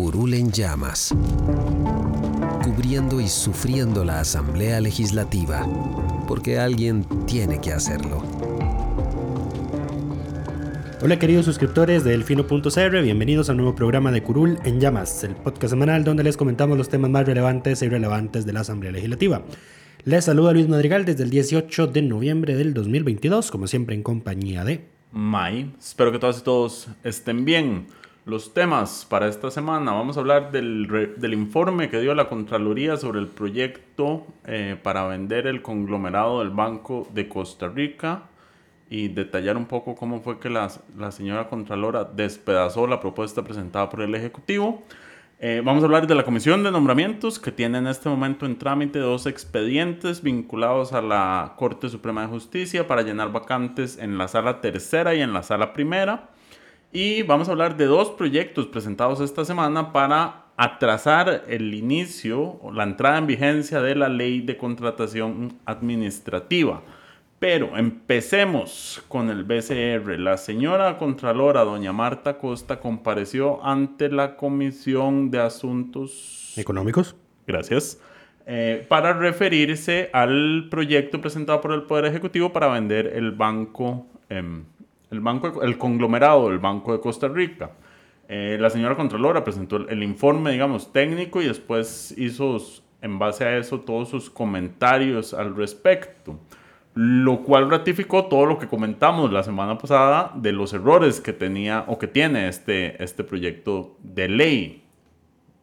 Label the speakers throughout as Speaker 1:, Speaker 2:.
Speaker 1: Curul en llamas, cubriendo y sufriendo la Asamblea Legislativa, porque alguien tiene que hacerlo.
Speaker 2: Hola queridos suscriptores de Delfino.cr, bienvenidos al nuevo programa de Curul en Llamas, el podcast semanal donde les comentamos los temas más relevantes e irrelevantes de la Asamblea Legislativa. Les saluda Luis Madrigal desde el 18 de noviembre del 2022, como siempre en compañía de...
Speaker 3: Mai, espero que todas y todos estén bien. Los temas para esta semana, vamos a hablar del, informe que dio la Contraloría sobre el proyecto eh, para vender el conglomerado del Banco de Costa Rica y detallar un poco cómo fue que la, la señora Contralora despedazó la propuesta presentada por el Ejecutivo. Eh, vamos a hablar de la Comisión de Nombramientos que tiene en este momento en trámite dos expedientes vinculados a la Corte Suprema de Justicia para llenar vacantes en la sala tercera y en la sala primera. Y vamos a hablar de dos proyectos presentados esta semana para atrasar el inicio o la entrada en vigencia de la ley de contratación administrativa. Pero empecemos con el BCR. La señora Contralora, doña Marta Costa, compareció ante la Comisión de Asuntos
Speaker 2: Económicos.
Speaker 3: Gracias. Eh, para referirse al proyecto presentado por el Poder Ejecutivo para vender el banco. Em, el, banco, el conglomerado del Banco de Costa Rica. Eh, la señora Contralora presentó el, informe, digamos, técnico y después hizo, en base a eso, todos sus comentarios al respecto. Lo cual ratificó todo lo que comentamos la semana pasada de los errores que tenía o que tiene este, este proyecto de ley.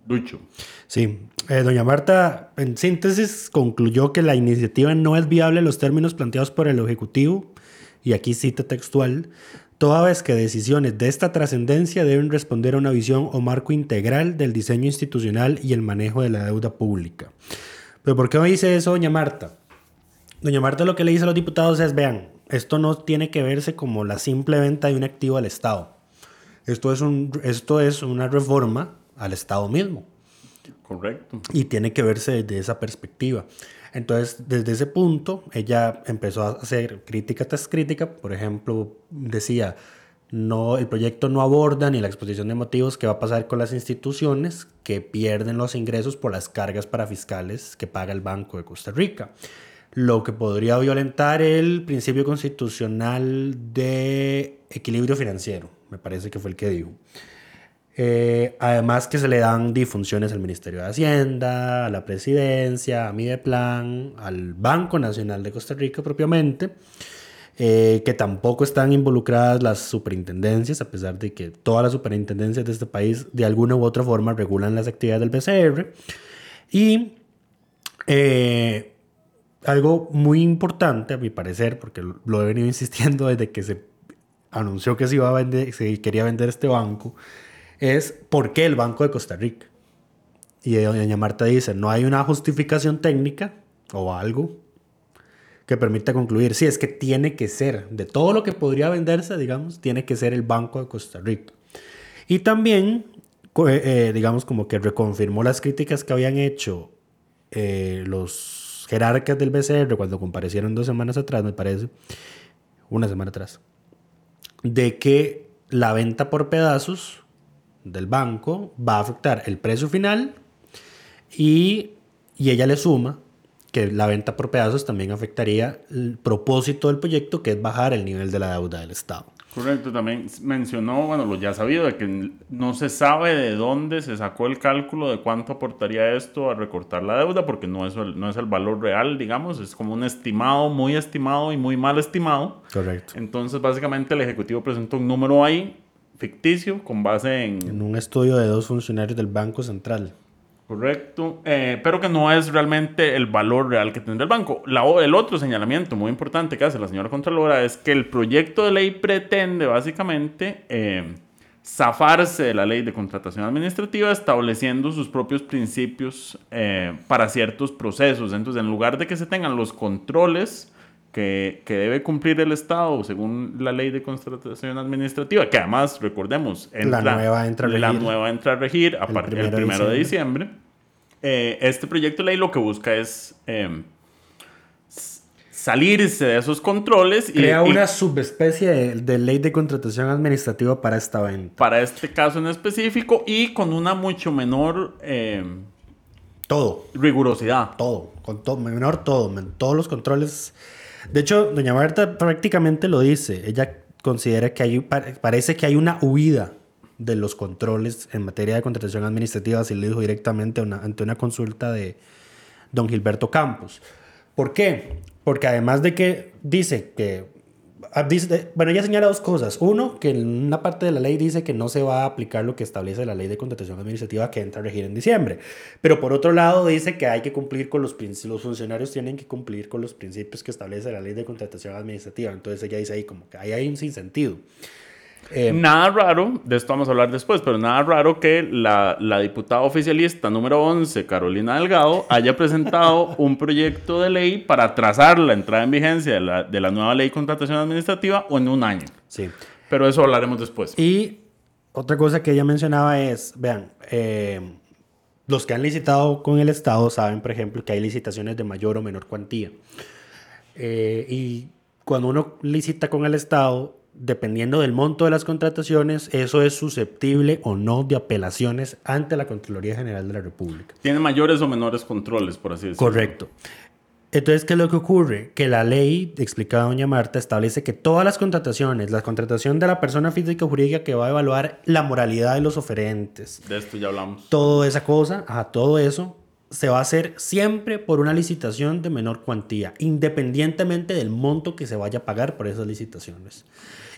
Speaker 3: Lucho.
Speaker 2: Sí, eh, doña Marta, en síntesis, concluyó que la iniciativa no es viable en los términos planteados por el Ejecutivo y aquí cita textual, toda vez que decisiones de esta trascendencia deben responder a una visión o marco integral del diseño institucional y el manejo de la deuda pública. Pero ¿por qué me dice eso doña Marta? Doña Marta lo que le dice a los diputados es, vean, esto no tiene que verse como la simple venta de un activo al Estado. Esto es, un, esto es una reforma al Estado mismo.
Speaker 3: Correcto.
Speaker 2: Y tiene que verse desde esa perspectiva. Entonces, desde ese punto, ella empezó a hacer crítica tras crítica. Por ejemplo, decía, no, el proyecto no aborda ni la exposición de motivos que va a pasar con las instituciones que pierden los ingresos por las cargas parafiscales que paga el Banco de Costa Rica, lo que podría violentar el principio constitucional de equilibrio financiero, me parece que fue el que dijo. Eh, además que se le dan difunciones al Ministerio de Hacienda, a la Presidencia, a Mideplan, al Banco Nacional de Costa Rica propiamente, eh, que tampoco están involucradas las superintendencias, a pesar de que todas las superintendencias de este país de alguna u otra forma regulan las actividades del BCR. Y eh, algo muy importante, a mi parecer, porque lo he venido insistiendo desde que se anunció que se, iba a vender, se quería vender este banco, es por qué el Banco de Costa Rica. Y doña Marta dice, no hay una justificación técnica o algo que permita concluir, si es que tiene que ser, de todo lo que podría venderse, digamos, tiene que ser el Banco de Costa Rica. Y también, eh, eh, digamos, como que reconfirmó las críticas que habían hecho eh, los jerarcas del BCR cuando comparecieron dos semanas atrás, me parece, una semana atrás, de que la venta por pedazos del banco va a afectar el precio final y, y ella le suma que la venta por pedazos también afectaría el propósito del proyecto, que es bajar el nivel de la deuda del Estado.
Speaker 3: Correcto, también mencionó, bueno, lo ya sabido, de que no se sabe de dónde se sacó el cálculo de cuánto aportaría esto a recortar la deuda, porque no es el, no es el valor real, digamos, es como un estimado, muy estimado y muy mal estimado.
Speaker 2: Correcto.
Speaker 3: Entonces, básicamente, el Ejecutivo presentó un número ahí ficticio con base en...
Speaker 2: En un estudio de dos funcionarios del Banco Central.
Speaker 3: Correcto, eh, pero que no es realmente el valor real que tendrá el banco. La, el otro señalamiento muy importante que hace la señora Contralora es que el proyecto de ley pretende básicamente eh, zafarse de la ley de contratación administrativa estableciendo sus propios principios eh, para ciertos procesos. Entonces, en lugar de que se tengan los controles que, que, debe cumplir el Estado según la ley de contratación administrativa, que además, recordemos,
Speaker 2: entra, la nueva entra a regir,
Speaker 3: la nueva entra a regir a partir del primero de diciembre. Eh, este proyecto de ley lo que busca es eh, salirse de esos controles.
Speaker 2: Crea
Speaker 3: y,
Speaker 2: una subespecie de, de, ley de contratación administrativa para esta venta.
Speaker 3: Para este caso en específico y con una mucho menor... Eh,
Speaker 2: todo.
Speaker 3: Rigurosidad.
Speaker 2: Todo. Con todo, menor todo. Todos los controles de hecho, doña Marta prácticamente lo dice. Ella considera que hay, parece que hay una huida de los controles en materia de contratación administrativa, así lo dijo directamente ante una consulta de don Gilberto Campos. ¿Por qué? Porque además de que dice que dice, bueno, ella señala dos cosas. Uno, que en una parte de la ley dice que no se va a aplicar lo que establece la ley de contratación administrativa que entra a regir en diciembre. Pero por otro lado dice que hay que cumplir con los los funcionarios tienen que cumplir con los principios que establece la ley de contratación administrativa. Entonces ella dice ahí como que ahí hay un sinsentido.
Speaker 3: Eh, nada raro, de esto vamos a hablar después, pero nada raro que la, la, diputada oficialista número 11, Carolina Delgado, haya presentado un proyecto de ley para trazar la entrada en vigencia de la, de la nueva ley de contratación administrativa o en un año.
Speaker 2: Sí.
Speaker 3: Pero eso hablaremos después.
Speaker 2: Y otra cosa que ella mencionaba es, vean, eh, los que han licitado con el Estado saben, por ejemplo, que hay licitaciones de mayor o menor cuantía. Eh, y cuando uno licita con el Estado, dependiendo del monto de las contrataciones, eso es susceptible o no de apelaciones ante la Contraloría General de la República.
Speaker 3: Tiene mayores o menores controles, por así decirlo.
Speaker 2: Correcto. Entonces, ¿qué es lo que ocurre? Que la ley, explicaba doña Marta, establece que todas las contrataciones, la contratación de la persona física o jurídica que va a evaluar la moralidad de los oferentes.
Speaker 3: De esto ya hablamos.
Speaker 2: Toda esa cosa, a todo eso, se va a hacer siempre por una licitación de menor cuantía, independientemente del monto que se vaya a pagar por esas licitaciones.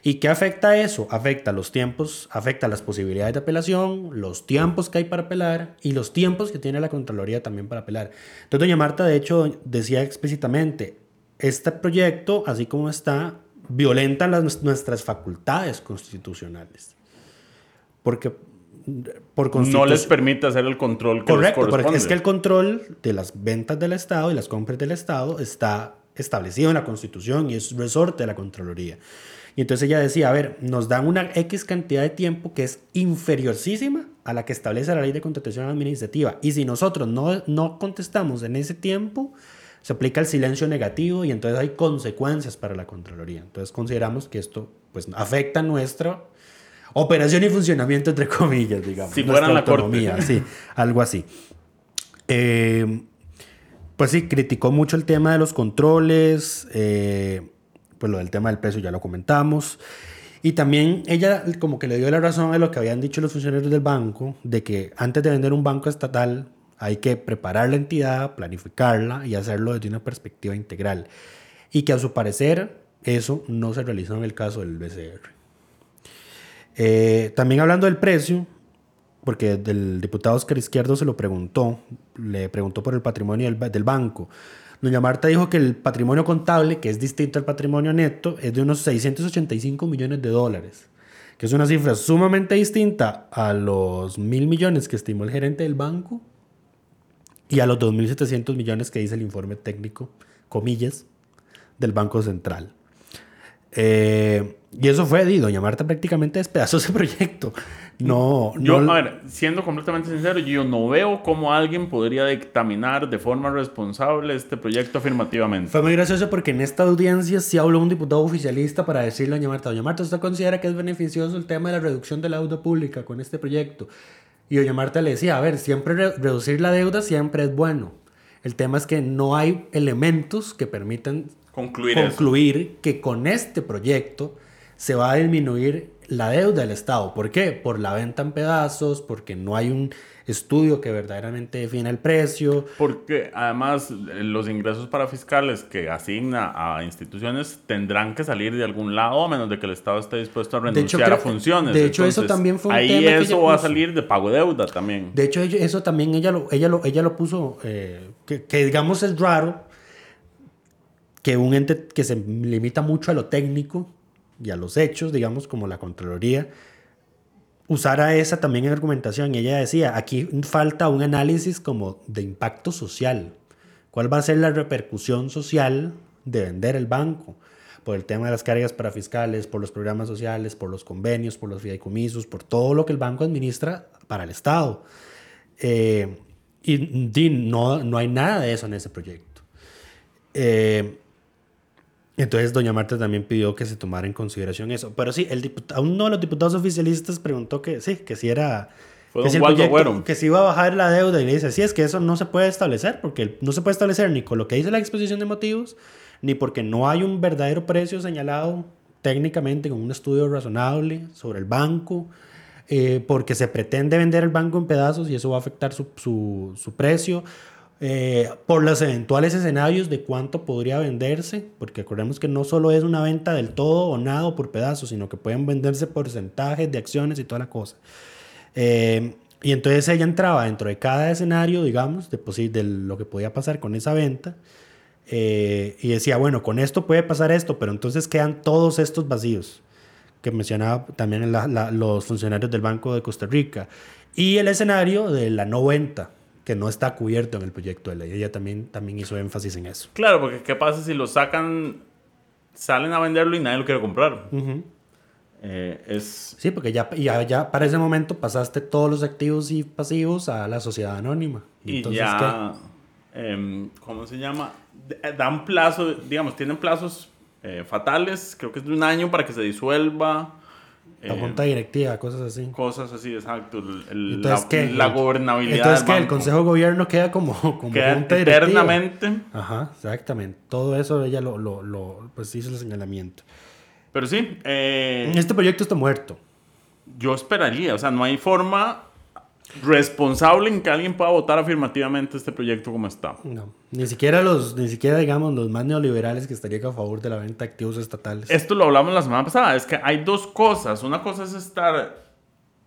Speaker 2: ¿Y qué afecta eso? Afecta los tiempos, afecta las posibilidades de apelación, los tiempos que hay para apelar y los tiempos que tiene la Contraloría también para apelar. Entonces, doña Marta, de hecho, decía explícitamente, este proyecto, así como está, violenta las, nuestras facultades constitucionales. Porque por
Speaker 3: no les permite hacer el control que
Speaker 2: Correcto,
Speaker 3: les
Speaker 2: es que el control de las ventas del Estado y las compras del Estado está establecido en la Constitución y es resorte de la Contraloría. Y entonces ella decía, a ver, nos dan una X cantidad de tiempo que es inferiorísima a la que establece la ley de contratación administrativa. Y si nosotros no, no contestamos en ese tiempo, se aplica el silencio negativo y entonces hay consecuencias para la Contraloría. Entonces consideramos que esto pues, afecta nuestra operación y funcionamiento, entre comillas, digamos.
Speaker 3: Si fuera la autonomía,
Speaker 2: sí, algo así. Eh, pues sí, criticó mucho el tema de los controles. Eh, pues lo del tema del precio ya lo comentamos. Y también ella como que le dio la razón a lo que habían dicho los funcionarios del banco, de que antes de vender un banco estatal hay que preparar la entidad, planificarla y hacerlo desde una perspectiva integral. Y que a su parecer eso no se realizó en el caso del BCR. Eh, también hablando del precio, porque el diputado Oscar Izquierdo se lo preguntó, le preguntó por el patrimonio del, del banco. Doña Marta dijo que el patrimonio contable, que es distinto al patrimonio neto, es de unos 685 millones de dólares, que es una cifra sumamente distinta a los mil millones que estimó el gerente del banco y a los 2.700 millones que dice el informe técnico, comillas, del Banco Central. Eh, y eso fue, y doña Marta prácticamente despedazó ese proyecto. No,
Speaker 3: yo,
Speaker 2: no...
Speaker 3: a ver, siendo completamente sincero, yo no veo cómo alguien podría dictaminar de forma responsable este proyecto afirmativamente.
Speaker 2: Fue muy gracioso porque en esta audiencia sí habló un diputado oficialista para decirle a doña Marta, doña Marta, ¿usted considera que es beneficioso el tema de la reducción de la deuda pública con este proyecto? Y doña Marta le decía, a ver, siempre re reducir la deuda siempre es bueno. El tema es que no hay elementos que permitan
Speaker 3: concluir,
Speaker 2: concluir que con este proyecto se va a disminuir la deuda del Estado. ¿Por qué? Por la venta en pedazos, porque no hay un estudio que verdaderamente define el precio.
Speaker 3: Porque además los ingresos para fiscales que asigna a instituciones tendrán que salir de algún lado a menos de que el Estado esté dispuesto a renunciar a funciones.
Speaker 2: De hecho, eso también fue un
Speaker 3: ahí
Speaker 2: tema
Speaker 3: eso va a salir de pago de deuda también.
Speaker 2: De hecho, eso también ella lo, ella lo, ella lo puso, eh, que, que digamos es raro que un ente que se limita mucho a lo técnico y a los hechos, digamos, como la Contraloría, usara esa también en argumentación. Y ella decía, aquí falta un análisis como de impacto social. ¿Cuál va a ser la repercusión social de vender el banco? Por el tema de las cargas para fiscales, por los programas sociales, por los convenios, por los fideicomisos, por todo lo que el banco administra para el Estado. Eh, y, no, no hay nada de eso en ese proyecto. Eh, entonces, doña Marta también pidió que se tomara en consideración eso. Pero sí, el uno de los diputados oficialistas preguntó que sí, que si era... que, si que si iba a bajar la deuda. Y le dice, sí, es que eso no se puede establecer, porque no se puede establecer ni con lo que dice la exposición de motivos, ni porque no hay un verdadero precio señalado técnicamente con un estudio razonable sobre el banco, eh, porque se pretende vender el banco en pedazos y eso va a afectar su, su, su precio eh, por los eventuales escenarios de cuánto podría venderse, porque acordemos que no solo es una venta del todo o nada por pedazos, sino que pueden venderse porcentajes de acciones y toda la cosa. Eh, y entonces ella entraba dentro de cada escenario, digamos, de, de lo que podía pasar con esa venta. Eh, y decía, bueno, con esto puede pasar esto, pero entonces quedan todos estos vacíos que mencionaba también los funcionarios del Banco de Costa Rica. Y el escenario de la no venta, que no está cubierto en el proyecto de ley. Ella también, también hizo énfasis en eso.
Speaker 3: Claro, porque ¿qué pasa si lo sacan, salen a venderlo y nadie lo quiere comprar? Eh, es...
Speaker 2: Sí, porque ya, ya, ya, para ese momento pasaste todos los activos y pasivos a la sociedad anónima.
Speaker 3: Y ya, em, ¿cómo se llama? Dan plazo, digamos, tienen plazos eh, fatales, creo que es de un año para que se disuelva.
Speaker 2: La eh, junta directiva, cosas así.
Speaker 3: Cosas así, exacto. El, la, la, gobernabilidad.
Speaker 2: Entonces, que el Consejo de Gobierno queda como, como
Speaker 3: queda junta eternamente.
Speaker 2: Ajá, exactamente. Todo eso ella lo, lo, lo pues hizo el señalamiento.
Speaker 3: Pero sí. Eh,
Speaker 2: este proyecto está muerto.
Speaker 3: Yo esperaría, o sea, no hay forma responsable en que alguien pueda votar afirmativamente este proyecto como está.
Speaker 2: No, ni siquiera los, ni siquiera digamos los más neoliberales que estarían a favor de la venta de activos estatales.
Speaker 3: Esto lo hablamos la semana pasada, es que hay dos cosas. Una cosa es estar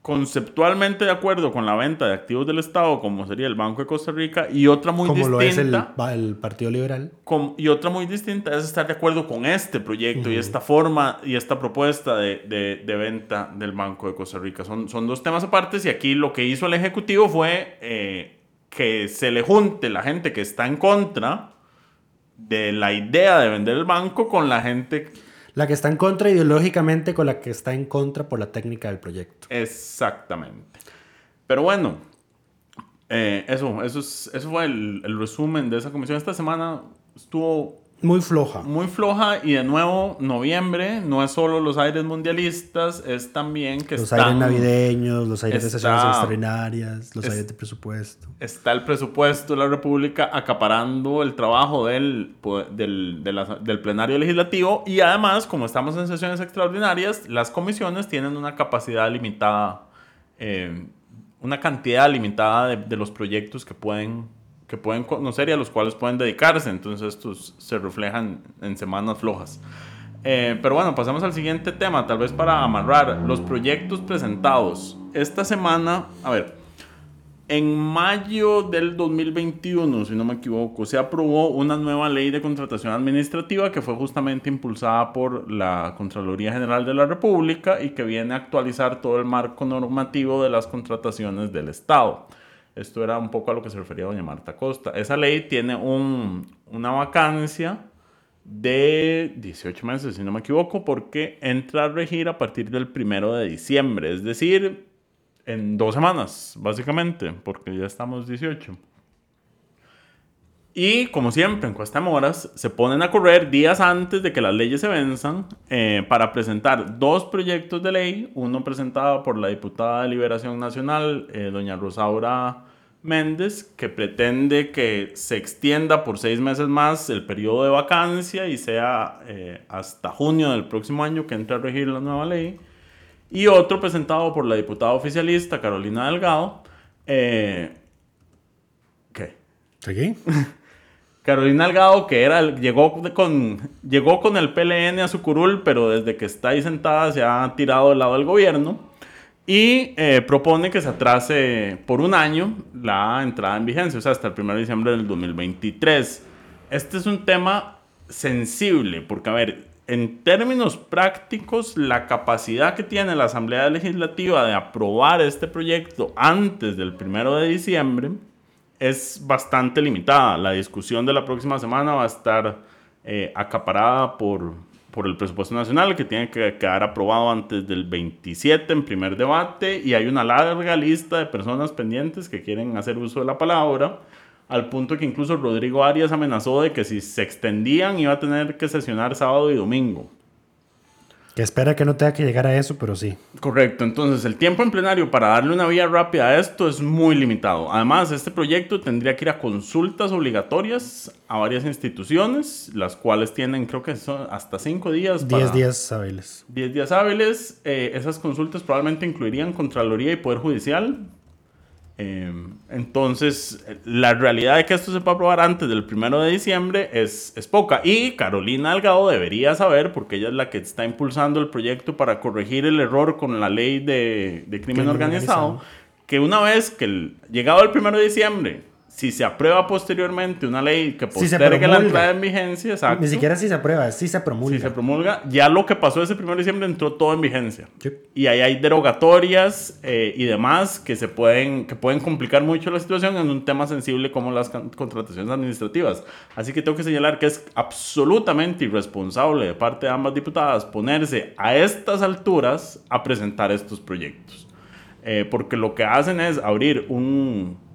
Speaker 3: conceptualmente de acuerdo con la venta de activos del Estado, como sería el Banco de Costa Rica, y otra muy
Speaker 2: como
Speaker 3: distinta.
Speaker 2: Lo es el, Partido Liberal.
Speaker 3: y otra muy distinta es estar de acuerdo con este proyecto y esta forma y esta propuesta de, de, venta del Banco de Costa Rica. Son, son dos temas aparte y aquí lo que hizo el Ejecutivo fue eh, que se le junte la gente que está en contra de la idea de vender el banco con la gente
Speaker 2: la que está en contra ideológicamente con la que está en contra por la técnica del proyecto.
Speaker 3: Exactamente. Pero bueno, eh, eso, eso, es, eso fue el, el resumen de esa comisión. Esta semana estuvo
Speaker 2: muy floja.
Speaker 3: Muy floja y de nuevo, noviembre no es solo los aires mundialistas, es también que
Speaker 2: Los aires navideños, los aires de sesiones extraordinarias, los aires de presupuesto.
Speaker 3: Está el presupuesto de la República acaparando el trabajo del, del, del plenario legislativo y además, como estamos en sesiones extraordinarias, las comisiones tienen una capacidad limitada, eh, una cantidad limitada de, de los proyectos que pueden que pueden conocer y a los cuales pueden dedicarse. Entonces estos se reflejan en semanas flojas. Eh, pero bueno, pasamos al siguiente tema, tal vez para amarrar los proyectos presentados. Esta semana, a ver, en mayo del 2021, si no me equivoco, se aprobó una nueva ley de contratación administrativa que fue justamente impulsada por la Contraloría General de la República y que viene a actualizar todo el marco normativo de las contrataciones del Estado. Esto era un poco a lo que se refería doña Marta Costa. Esa ley tiene un, una vacancia de 18 meses, si no me equivoco, porque entra a regir a partir del primero de diciembre, es decir, en dos semanas, básicamente, porque ya estamos 18. Y como siempre, en Cuesta Moras, se ponen a correr días antes de que las leyes se venzan eh, para presentar dos proyectos de ley, uno presentado por la diputada de Liberación Nacional, eh, doña Rosaura Méndez, que pretende que se extienda por seis meses más el periodo de vacancia y sea eh, hasta junio del próximo año que entre a regir la nueva ley. Y otro presentado por la diputada oficialista Carolina Delgado. Eh, ¿Qué?
Speaker 2: ¿Aquí?
Speaker 3: Carolina Delgado, que era, llegó, con, llegó con el PLN a su curul, pero desde que está ahí sentada se ha tirado del lado del gobierno y eh, propone que se atrase por un año la entrada en vigencia, o sea, hasta el 1 de diciembre del 2023. Este es un tema sensible, porque, a ver, en términos prácticos, la capacidad que tiene la Asamblea Legislativa de aprobar este proyecto antes del 1 de diciembre es bastante limitada. La discusión de la próxima semana va a estar eh, acaparada por, por el presupuesto nacional que tiene que quedar aprobado antes del 27 en primer debate y hay una larga lista de personas pendientes que quieren hacer uso de la palabra al punto que incluso Rodrigo Arias amenazó de que si se extendían iba a tener que sesionar sábado y domingo.
Speaker 2: Que espera que no tenga que llegar a eso, pero sí.
Speaker 3: Correcto, entonces el tiempo en plenario para darle una vía rápida a esto es muy limitado. Además, este proyecto tendría que ir a consultas obligatorias a varias instituciones, las cuales tienen creo que son hasta cinco días.
Speaker 2: Diez días hábiles.
Speaker 3: Diez días hábiles. Eh, esas consultas probablemente incluirían Contraloría y Poder Judicial, Em, entonces, la realidad de que esto se pueda aprobar antes del primero de diciembre es, es poca. Y Carolina Delgado debería saber, porque ella es la que está impulsando el proyecto para corregir el error con la ley de, de crimen, organizado, que una vez que llegado el primero de diciembre si se aprueba posteriormente una ley que postergue la entrada en vigencia,
Speaker 2: Ni siquiera si se aprueba, si se promulga.
Speaker 3: Si se promulga, ya lo que pasó ese 1 de diciembre entró todo en vigencia. Y ahí hay derogatorias eh, y demás que se pueden, que pueden complicar mucho la situación en un tema sensible como las contrataciones administrativas. Así que tengo que señalar que es absolutamente irresponsable de parte de ambas diputadas ponerse a estas alturas a presentar estos proyectos. Eh, porque lo que hacen es abrir un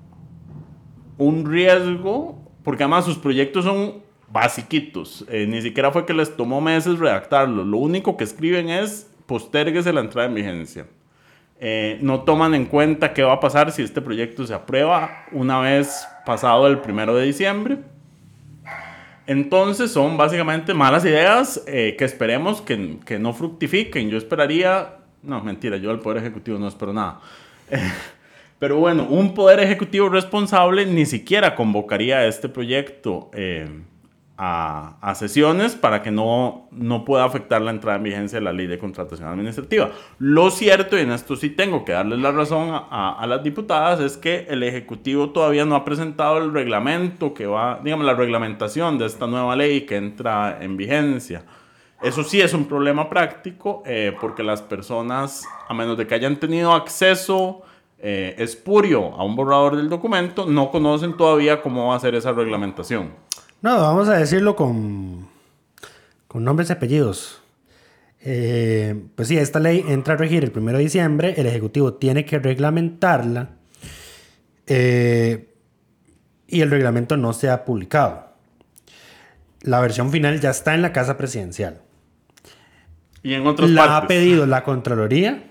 Speaker 3: un riesgo, porque además sus proyectos son basiquitos. Eh, ni siquiera fue que les tomó meses redactarlos. Lo único que escriben es posterguese la entrada en vigencia. Eh, no toman en cuenta qué va a pasar si este proyecto se aprueba una vez pasado el primero de diciembre. Entonces son básicamente malas ideas eh, que esperemos que, que, no fructifiquen. Yo esperaría, no, mentira, yo al Poder Ejecutivo no espero nada. Pero bueno, un poder ejecutivo responsable ni siquiera convocaría este proyecto eh, a, a, sesiones para que no, no pueda afectar la entrada en vigencia de la ley de contratación administrativa. Lo cierto, y en esto sí tengo que darles la razón a, a las diputadas, es que el Ejecutivo todavía no ha presentado el reglamento que va, digamos, la reglamentación de esta nueva ley que entra en vigencia. Eso sí es un problema práctico eh, porque las personas, a menos de que hayan tenido acceso eh, espurio a un borrador del documento, no conocen todavía cómo va a ser esa reglamentación.
Speaker 2: No, vamos a decirlo con, con nombres y apellidos. Eh, pues sí, esta ley entra a regir el 1 de diciembre, el Ejecutivo tiene que reglamentarla eh, y el reglamento no se ha publicado. La versión final ya está en la Casa Presidencial.
Speaker 3: Y en otras
Speaker 2: La ha pedido la Contraloría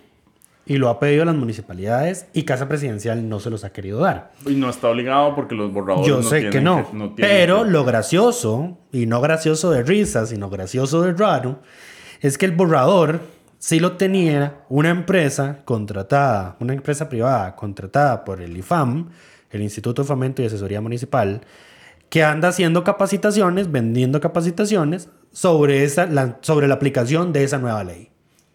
Speaker 2: y lo ha pedido las municipalidades y Casa Presidencial no se los ha querido dar.
Speaker 3: Y no está obligado porque los borradores
Speaker 2: Yo sé que no. pero lo gracioso, y no gracioso de risa, sino gracioso de raro, es que el borrador sí lo tenía una empresa contratada, una empresa privada contratada por el IFAM, el Instituto de Fomento y Asesoría Municipal, que anda haciendo capacitaciones, vendiendo capacitaciones sobre, esa, la, sobre la aplicación de esa nueva ley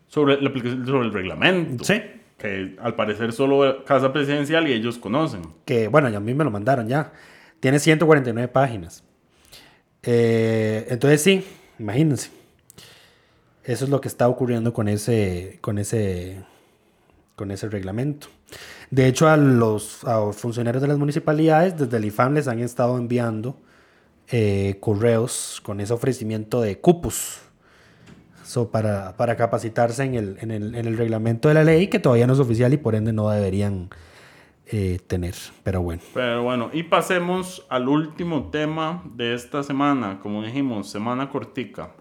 Speaker 3: sobre, la sobre el reglamento.
Speaker 2: Sí.
Speaker 3: Que al parecer solo Casa Presidencial y ellos conocen.
Speaker 2: Que bueno, a mí me lo mandaron ya. Tiene 149 páginas. Eh, entonces sí, imagínense. Eso es lo que está ocurriendo con ese, con ese, con ese reglamento. De hecho, a los, funcionarios de las municipalidades, desde el IFAM les han estado enviando eh, correos con ese ofrecimiento de cupos para, para, capacitarse en el, en, el, en el, reglamento de la ley, que todavía no es oficial y por ende no deberían eh, tener. Pero bueno.
Speaker 3: Pero bueno, y pasemos al último tema de esta semana, como dijimos, semana cortica.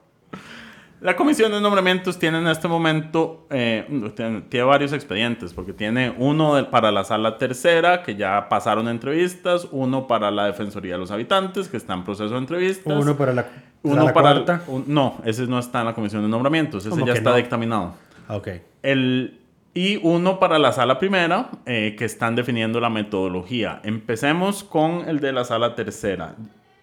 Speaker 3: La comisión de nombramientos tiene en este momento, eh, tiene, varios expedientes, porque tiene uno para la sala tercera, que ya pasaron entrevistas, uno para la Defensoría de los Habitantes, que está en proceso de entrevistas.
Speaker 2: Uno para la,
Speaker 3: uno
Speaker 2: la
Speaker 3: para
Speaker 2: cuarta.
Speaker 3: un- no, ese no está en la comisión de nombramientos, ese
Speaker 2: ¿Cómo
Speaker 3: ya está
Speaker 2: no?
Speaker 3: dictaminado.
Speaker 2: Ah, Ok.
Speaker 3: El, y uno para la sala primera, eh, que están definiendo la metodología. Empecemos con el de la sala tercera.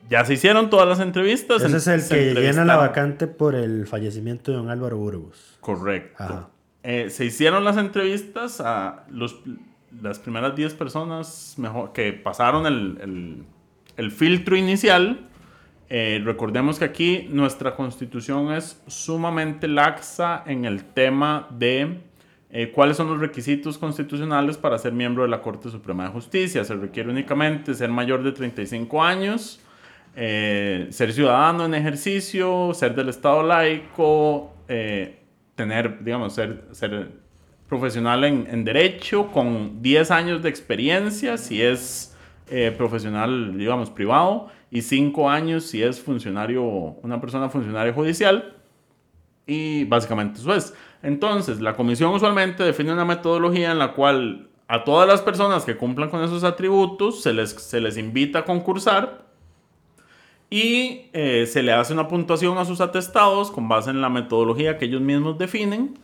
Speaker 3: Ya se hicieron todas las entrevistas.
Speaker 2: Ese es el que llena la vacante por el fallecimiento de don Álvaro Burgos.
Speaker 3: Correcto.
Speaker 2: Ajá.
Speaker 3: Eh, se hicieron las entrevistas a los, las primeras 10 personas mejor, que pasaron el, el- el filtro inicial. Eh, recordemos que aquí nuestra constitución es sumamente laxa en el tema de eh, cuáles son los requisitos constitucionales para ser miembro de la Corte Suprema de Justicia. Se requiere únicamente ser mayor de 35 años, eh, ser ciudadano en ejercicio, ser del Estado laico, eh, tener, digamos, ser, ser profesional en, derecho con 10 años de experiencia si es eh, profesional, digamos, privado y 5 años si es funcionario, una persona funcionaria judicial y básicamente eso es. Entonces, la comisión usualmente define una metodología en la cual a todas las personas que cumplan con esos atributos se les, se les invita a concursar y eh, se le hace una puntuación a sus atestados con base en la metodología que ellos mismos definen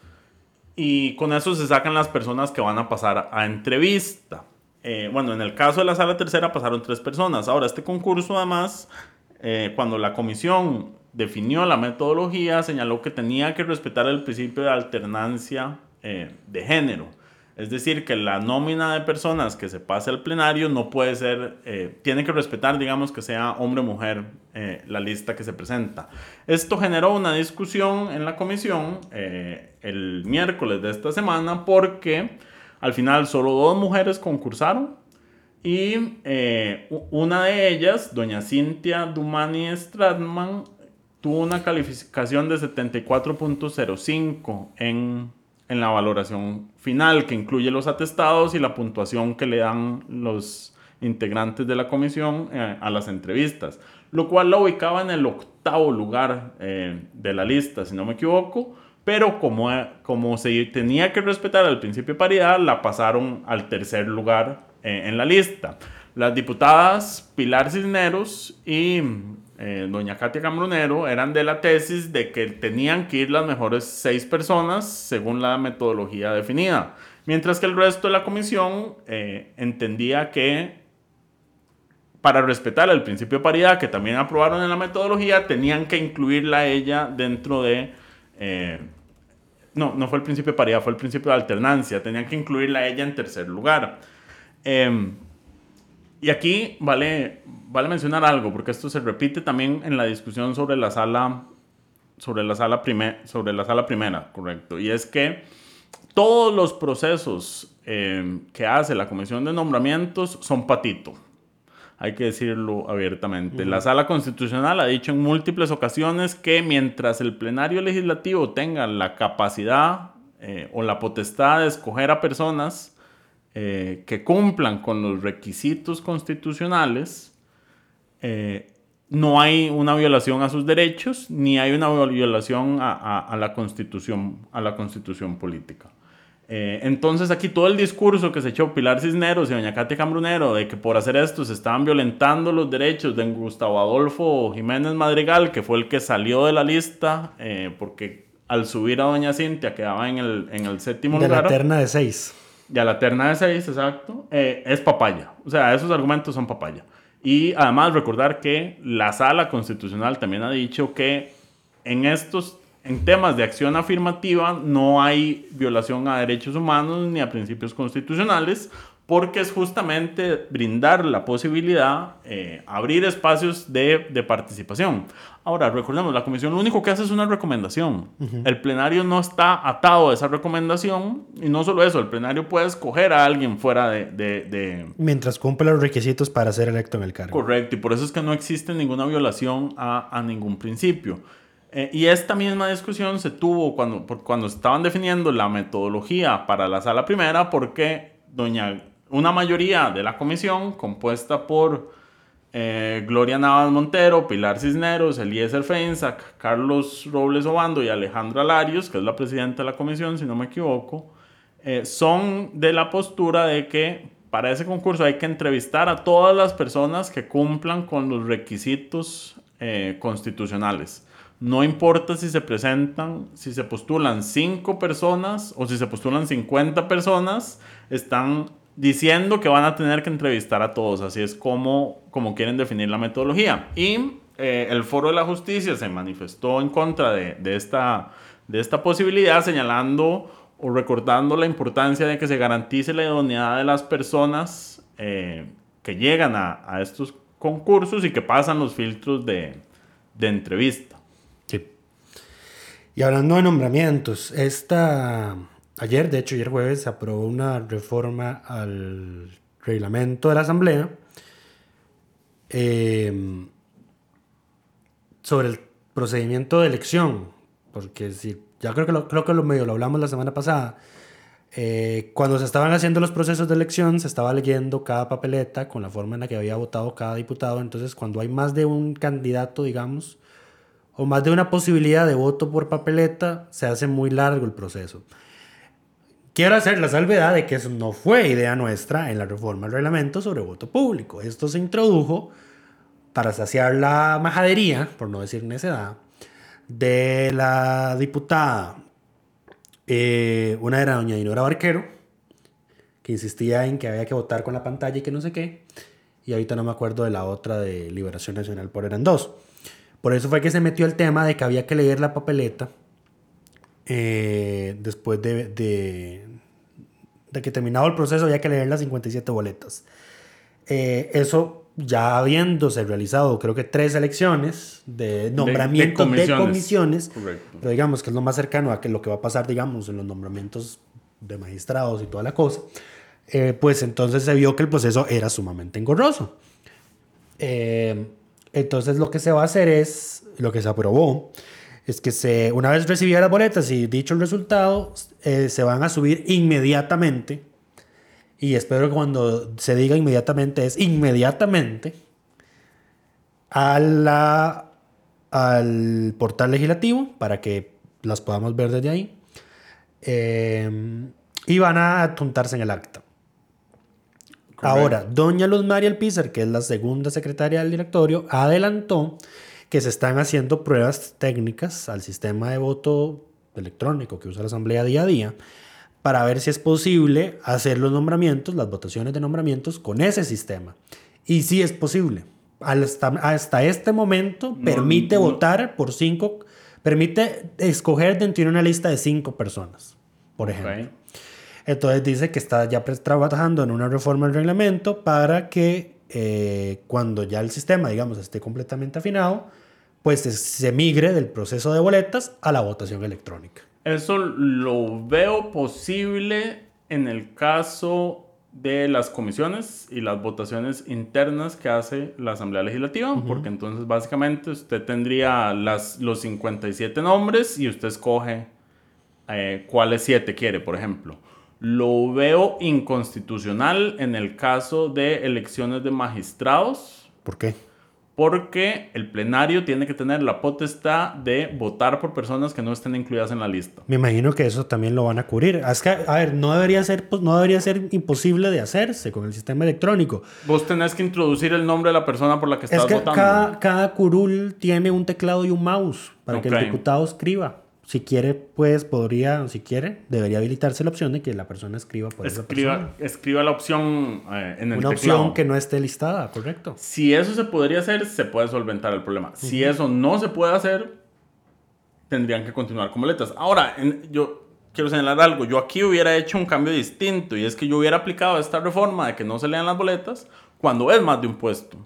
Speaker 3: y con eso se sacan las personas que van a pasar a entrevista. Eh, bueno, en el caso de la sala tercera pasaron tres personas. Ahora, este concurso además, eh, cuando la comisión definió la metodología, señaló que tenía que respetar el principio de alternancia eh, de género. Es decir, que la nómina de personas que se pase al plenario no puede ser, eh, tiene que respetar, digamos, que sea hombre o mujer eh, la lista que se presenta. Esto generó una discusión en la comisión eh, el miércoles de esta semana porque al final solo dos mujeres concursaron y eh, una de ellas, doña Cintia Dumani Stratman, tuvo una calificación de 74.05 en, en la valoración final, que incluye los atestados y la puntuación que le dan los integrantes de la comisión eh, a las entrevistas, lo cual la ubicaba en el octavo lugar eh, de la lista, si no me equivoco, pero como, eh, como se tenía que respetar el principio de paridad, la pasaron al tercer lugar eh, en la lista. Las diputadas Pilar Cisneros y eh, doña Katia Cambronero eran de la tesis de que tenían que ir las mejores seis personas según la metodología definida, mientras que el resto de la comisión eh, entendía que para respetar el principio de paridad que también aprobaron en la metodología, tenían que incluirla a ella dentro de... eh, no, no fue el principio de paridad, fue el principio de alternancia. Tenían que incluirla a ella en tercer lugar. Eh, y aquí vale, vale mencionar algo, porque esto se repite también en la discusión sobre la sala, sobre la sala, prime- sobre la sala primera, correcto. Y es que todos los procesos eh, que hace la comisión de nombramientos son patito. Hay que decirlo abiertamente. La sala constitucional ha dicho en múltiples ocasiones que mientras el plenario legislativo tenga la capacidad eh, o la potestad de escoger a personas eh, que cumplan con los requisitos constitucionales, eh, no hay una violación a sus derechos ni hay una violación a, a- a la constitución a la constitución política. Eh, entonces aquí todo el discurso que se echó Pilar Cisneros y doña Katia Cambrunero de que por hacer esto se estaban violentando los derechos de Gustavo Adolfo Jiménez Madrigal, que fue el que salió de la lista eh, porque al subir a doña Cintia quedaba en el, en el séptimo
Speaker 2: De
Speaker 3: lugar.
Speaker 2: la terna de seis.
Speaker 3: Y a la terna de seis, exacto, eh, es papaya. O sea, esos argumentos son papaya. Y además recordar que la sala constitucional también ha dicho que en estos, en temas de acción afirmativa, no hay violación a derechos humanos ni a principios constitucionales, porque es justamente brindar la posibilidad, eh, abrir espacios de, de participación. Ahora, recordemos, la comisión lo único que hace es una recomendación. El plenario no está atado a esa recomendación y no solo eso, el plenario puede escoger a alguien fuera de- de- de,
Speaker 2: Mientras cumpla los requisitos para ser electo en el cargo.
Speaker 3: Correcto, y por eso es que no existe ninguna violación a, a ningún principio. Eh, y esta misma discusión se tuvo cuando, por- cuando estaban definiendo la metodología para la sala primera, porque doña, una mayoría de la comisión, compuesta por eh, Gloria Navas Montero, Pilar Cisneros, Eliezer Feinsack, Carlos Robles Obando y Alejandra Larios, que es la presidenta de la comisión, si no me equivoco, eh, son de la postura de que para ese concurso hay que entrevistar a todas las personas que cumplan con los requisitos eh, constitucionales. No importa si se presentan, si se postulan 5 personas o si se postulan 50 personas, están diciendo que van a tener que entrevistar a todos. Así es como, como quieren definir la metodología. Y eh, el Foro de la Justicia se manifestó en contra de, de, esta, de esta posibilidad, señalando o recordando la importancia de que se garantice la idoneidad de las personas eh, que llegan a, a, estos concursos y que pasan los filtros de, de entrevista.
Speaker 2: Y hablando de nombramientos, esta Ayer, de hecho, ayer jueves se aprobó una reforma al reglamento de la Asamblea eh, sobre el procedimiento de elección, porque si, ya creo que lo, creo que lo medio lo hablamos la semana pasada. Eh, cuando se estaban haciendo los procesos de elección, se estaba leyendo cada papeleta con la forma en la que había votado cada diputado. Entonces, cuando hay más de un candidato, digamos, o más de una posibilidad de voto por papeleta, se hace muy largo el proceso. Quiero hacer la salvedad de que eso no fue idea nuestra en la reforma del reglamento sobre voto público. Esto se introdujo para saciar la majadería, por no decir necedad, de la diputada. Eh, una era doña Dinora Barquero, que insistía en que había que votar con la pantalla y que no sé qué. Y ahorita no me acuerdo de la otra de Liberación Nacional, por eran dos. Por eso fue que se metió el tema de que había que leer la papeleta eh, después de, de, de, que terminado el proceso había que leer las 57 boletas. Eh, eso ya habiéndose realizado creo que tres elecciones de nombramiento de, de comisiones, pero digamos que es lo más cercano a que lo que va a pasar digamos en los nombramientos de magistrados y toda la cosa, eh, pues entonces se vio que el proceso era sumamente engorroso. Eh, entonces lo que se va a hacer es, lo que se aprobó, es que se, una vez recibidas las boletas y dicho el resultado, eh, se van a subir inmediatamente. Y espero que cuando se diga inmediatamente es inmediatamente a la, al portal legislativo para que las podamos ver desde ahí. Eh, y van a apuntarse en el acta. Correcto. Ahora, doña Luz María Alpizar, que es la segunda secretaria del directorio, adelantó que se están haciendo pruebas técnicas al sistema de voto electrónico que usa la Asamblea día a día para ver si es posible hacer los nombramientos, las votaciones de nombramientos con ese sistema. Y sí es posible. Hasta, hasta este momento no, permite no. votar por cinco, permite escoger dentro de una lista de cinco personas, por ejemplo. Okay. Entonces dice que está ya trabajando en una reforma del reglamento para que eh, cuando ya el sistema, digamos, esté completamente afinado, pues se migre del proceso de boletas a la votación electrónica.
Speaker 3: Eso lo veo posible en el caso de las comisiones y las votaciones internas que hace la Asamblea Legislativa, uh -huh. porque entonces básicamente usted tendría las, los 57 nombres y usted escoge eh, cuáles 7 quiere, por ejemplo. Lo veo inconstitucional en el caso de elecciones de magistrados.
Speaker 2: ¿Por qué?
Speaker 3: Porque el plenario tiene que tener la potestad de votar por personas que no estén incluidas en la lista.
Speaker 2: Me imagino que eso también lo van a cubrir. Es que, a ver, no debería ser, pues, no debería ser imposible de hacerse con el sistema electrónico.
Speaker 3: Vos tenés que introducir el nombre de la persona por la que estás
Speaker 2: es que
Speaker 3: votando.
Speaker 2: Cada, cada curul tiene un teclado y un mouse para okay. que el diputado escriba. Si quiere, pues podría, si quiere, debería habilitarse la opción de que la persona escriba por
Speaker 3: escriba,
Speaker 2: esa persona.
Speaker 3: Escriba la opción eh, en el
Speaker 2: Una
Speaker 3: teclado.
Speaker 2: opción que no esté listada, correcto.
Speaker 3: Si eso se podría hacer, se puede solventar el problema. Uh -huh. Si eso no se puede hacer, tendrían que continuar con boletas. Ahora, en, yo quiero señalar algo. Yo aquí hubiera hecho un cambio distinto y es que yo hubiera aplicado esta reforma de que no se lean las boletas cuando es más de un puesto.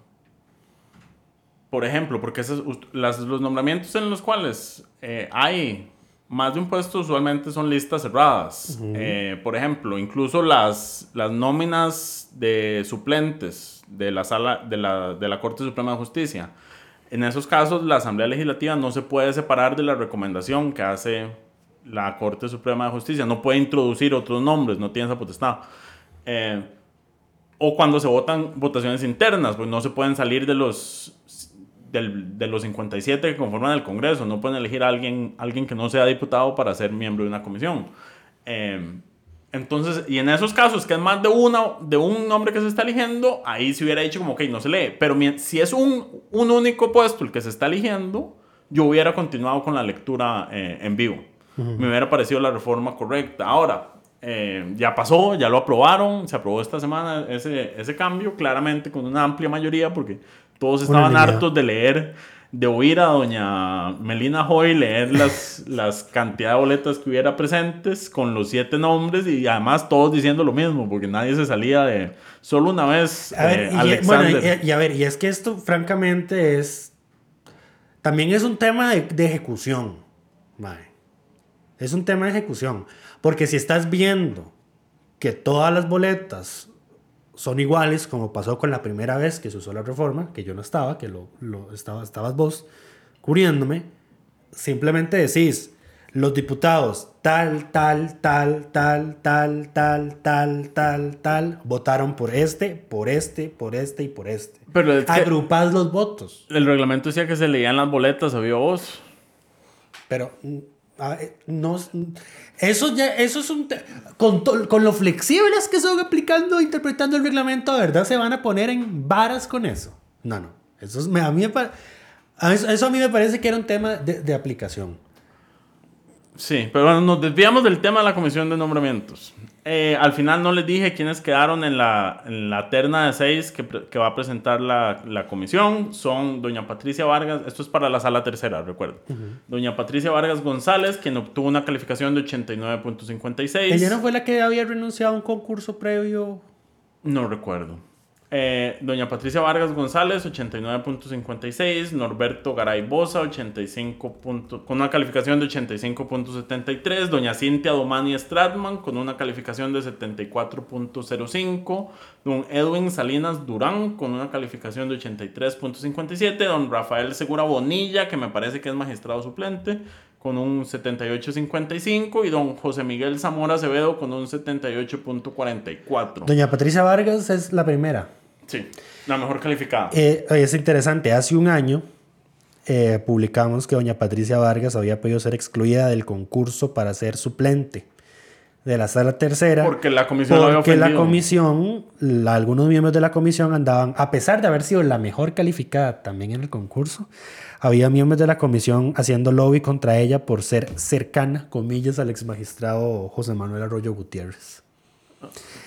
Speaker 3: Por ejemplo, porque esos, las, los nombramientos en los cuales eh, hay más de un puesto usualmente son listas cerradas. Uh -huh. eh, por ejemplo, incluso las, las nóminas de suplentes de la, sala, de, la, de la Corte Suprema de Justicia. En esos casos, la Asamblea Legislativa no se puede separar de la recomendación que hace la Corte Suprema de Justicia. No puede introducir otros nombres, no tiene esa potestad. Eh, o cuando se votan votaciones internas, pues no se pueden salir de los, del, de los 57 que conforman el Congreso, no pueden elegir a alguien, alguien que no sea diputado para ser miembro de una comisión. Eh, entonces, y en esos casos, que es más de, una, de un nombre que se está eligiendo, ahí se hubiera dicho como, ok, no se lee. Pero si es un, un único puesto el que se está eligiendo, yo hubiera continuado con la lectura eh, en vivo. Me hubiera parecido la reforma correcta. Ahora, eh, ya pasó, ya lo aprobaron, se aprobó esta semana ese, ese cambio, claramente con una amplia mayoría, porque todos estaban hartos de leer de oír a doña Melina Hoy leer las, las cantidad de boletas que hubiera presentes con los siete nombres y además todos diciendo lo mismo, porque nadie se salía de solo una vez.
Speaker 2: A ver, eh, y, bueno, y, a ver, y es que esto francamente es, también es un tema de, ejecución, es un tema de ejecución, porque si estás viendo que todas las boletas son iguales, como pasó con la primera vez que se usó la reforma, que yo no estaba, que lo, lo estaba, estabas vos cubriéndome, simplemente decís, los diputados tal, tal, tal, tal, tal, tal, tal, tal, tal, votaron por este, por este, por este y por este. Pero Agrupás los votos.
Speaker 3: El reglamento decía que se leían las boletas, había vos.
Speaker 2: Pero no, eso ya, eso es un... Con, con lo flexibles que son aplicando, interpretando el reglamento, ¿verdad? Se van a poner en varas con eso. No, no. Eso, es, a, mí me, eso, a mí me parece que era un tema de, de aplicación.
Speaker 3: Sí, pero bueno, nos desviamos del tema de la comisión de nombramientos. Eh, al final no les dije quiénes quedaron en la, en la terna de seis que, que va a presentar la, la, comisión. Son doña Patricia Vargas, esto es para la sala tercera, recuerdo. Doña Patricia Vargas González, quien obtuvo una calificación de 89.56.
Speaker 2: ¿Ella no fue la que había renunciado a un concurso previo?
Speaker 3: No recuerdo. Eh, doña Patricia Vargas González, 89.56. Norberto Garay Bosa, 85. con una calificación de 85.73. Doña Cintia Domani Stratman, con una calificación de 74.05. Don Edwin Salinas Durán, con una calificación de 83.57. Don Rafael Segura Bonilla, que me parece que es magistrado suplente, con un 78.55 y don José Miguel Zamora Acevedo con un 78.44.
Speaker 2: Doña Patricia Vargas es la primera.
Speaker 3: Sí, la mejor calificada.
Speaker 2: Eh, es interesante, hace un año eh, publicamos que doña Patricia Vargas había podido ser excluida del concurso para ser suplente de la sala tercera.
Speaker 3: Porque la comisión
Speaker 2: Porque la comisión, algunos miembros de la comisión andaban, a pesar de haber sido la mejor calificada también en el concurso, había miembros de la comisión haciendo lobby contra ella por ser cercana, comillas, al ex magistrado José Manuel Arroyo Gutiérrez.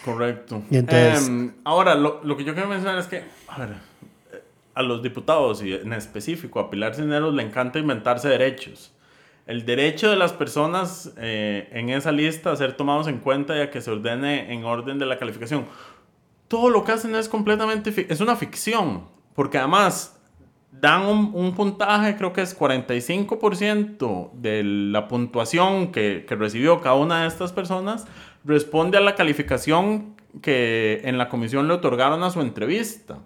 Speaker 3: Correcto. Em, ahora, lo, lo, que yo quiero mencionar es que, a ver, a los diputados y en específico a Pilar Cisneros le encanta inventarse derechos el derecho de las personas eh, en esa lista a ser tomados en cuenta y a que se ordene en orden de la calificación. Todo lo que hacen es completamente, es una ficción, porque además dan un, puntaje, creo que es 45% de la puntuación que, que, recibió cada una de estas personas, responde a la calificación que en la comisión le otorgaron a su entrevista.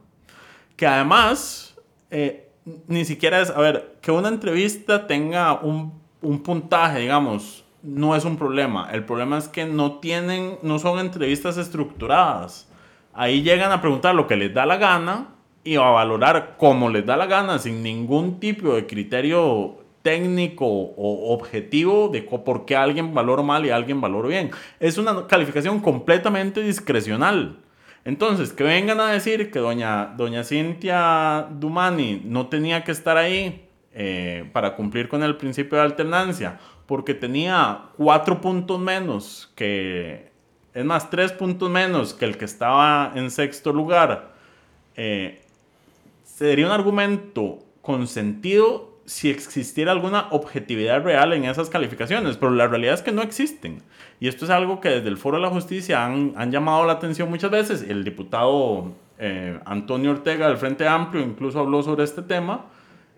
Speaker 3: Que además, eh, ni siquiera es, a ver, que una entrevista tenga un un puntaje, digamos, no es un problema. El problema es que no tienen, no son entrevistas estructuradas. Ahí llegan a preguntar lo que les da la gana y a valorar como les da la gana, sin ningún tipo de criterio técnico o objetivo de por qué alguien valora mal y alguien valora bien. Es una calificación completamente discrecional. Entonces, que vengan a decir que doña, doña Cintia Dumani no tenía que estar ahí eh, para cumplir con el principio de alternancia, porque tenía cuatro puntos menos que, es más, tres puntos menos que el que estaba en sexto lugar, eh, sería un argumento con sentido si existiera alguna objetividad real en esas calificaciones, pero la realidad es que no existen. Y esto es algo que desde el Foro de la Justicia han, han llamado la atención muchas veces. El diputado eh, Antonio Ortega del Frente Amplio incluso habló sobre este tema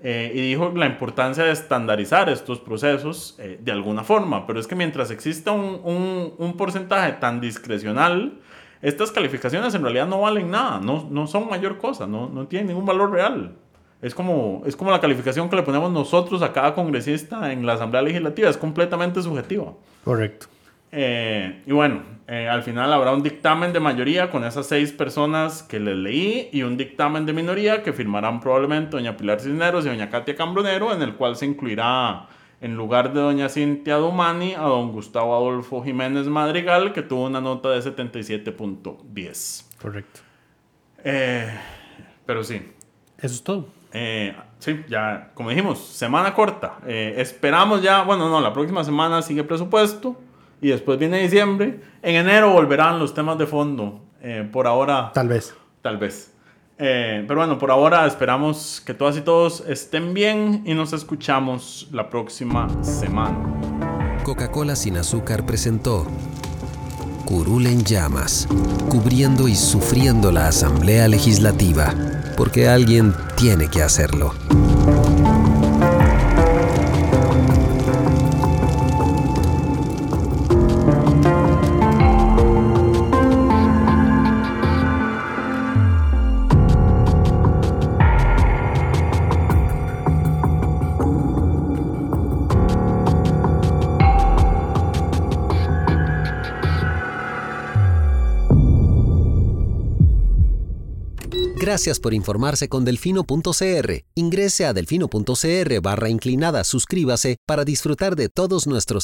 Speaker 3: eh, y dijo la importancia de estandarizar estos procesos eh, de alguna forma, pero es que mientras exista un, un, un, porcentaje tan discrecional, estas calificaciones en realidad no valen nada, no, no son mayor cosa, no, no tienen ningún valor real. Es como, es como la calificación que le ponemos nosotros a cada congresista en la Asamblea Legislativa, es completamente subjetiva.
Speaker 2: Correcto.
Speaker 3: Eh, y bueno, eh, al final habrá un dictamen de mayoría con esas seis personas que les leí y un dictamen de minoría que firmarán probablemente doña Pilar Cisneros y doña Katia Cambronero, en el cual se incluirá en lugar de doña Cintia Dumani a don Gustavo Adolfo Jiménez Madrigal, que tuvo una nota de 77.10.
Speaker 2: Correcto.
Speaker 3: Eh, pero sí,
Speaker 2: Eso es todo.
Speaker 3: eh, sí, ya, como dijimos, semana corta. Eh, esperamos ya, bueno, no, la próxima semana sigue presupuesto y después viene diciembre. En enero volverán los temas de fondo. Eh, por ahora,
Speaker 2: Tal vez.
Speaker 3: tal vez. Eh, pero bueno, por ahora esperamos que todas y todos estén bien y nos escuchamos la próxima semana.
Speaker 1: Coca-Cola sin azúcar presentó Curul en llamas, cubriendo y sufriendo la Asamblea Legislativa, porque alguien tiene que hacerlo. Gracias por informarse con delfino.cr. Ingrese a delfino.cr barra inclinada, suscríbase para disfrutar de todos nuestros servicios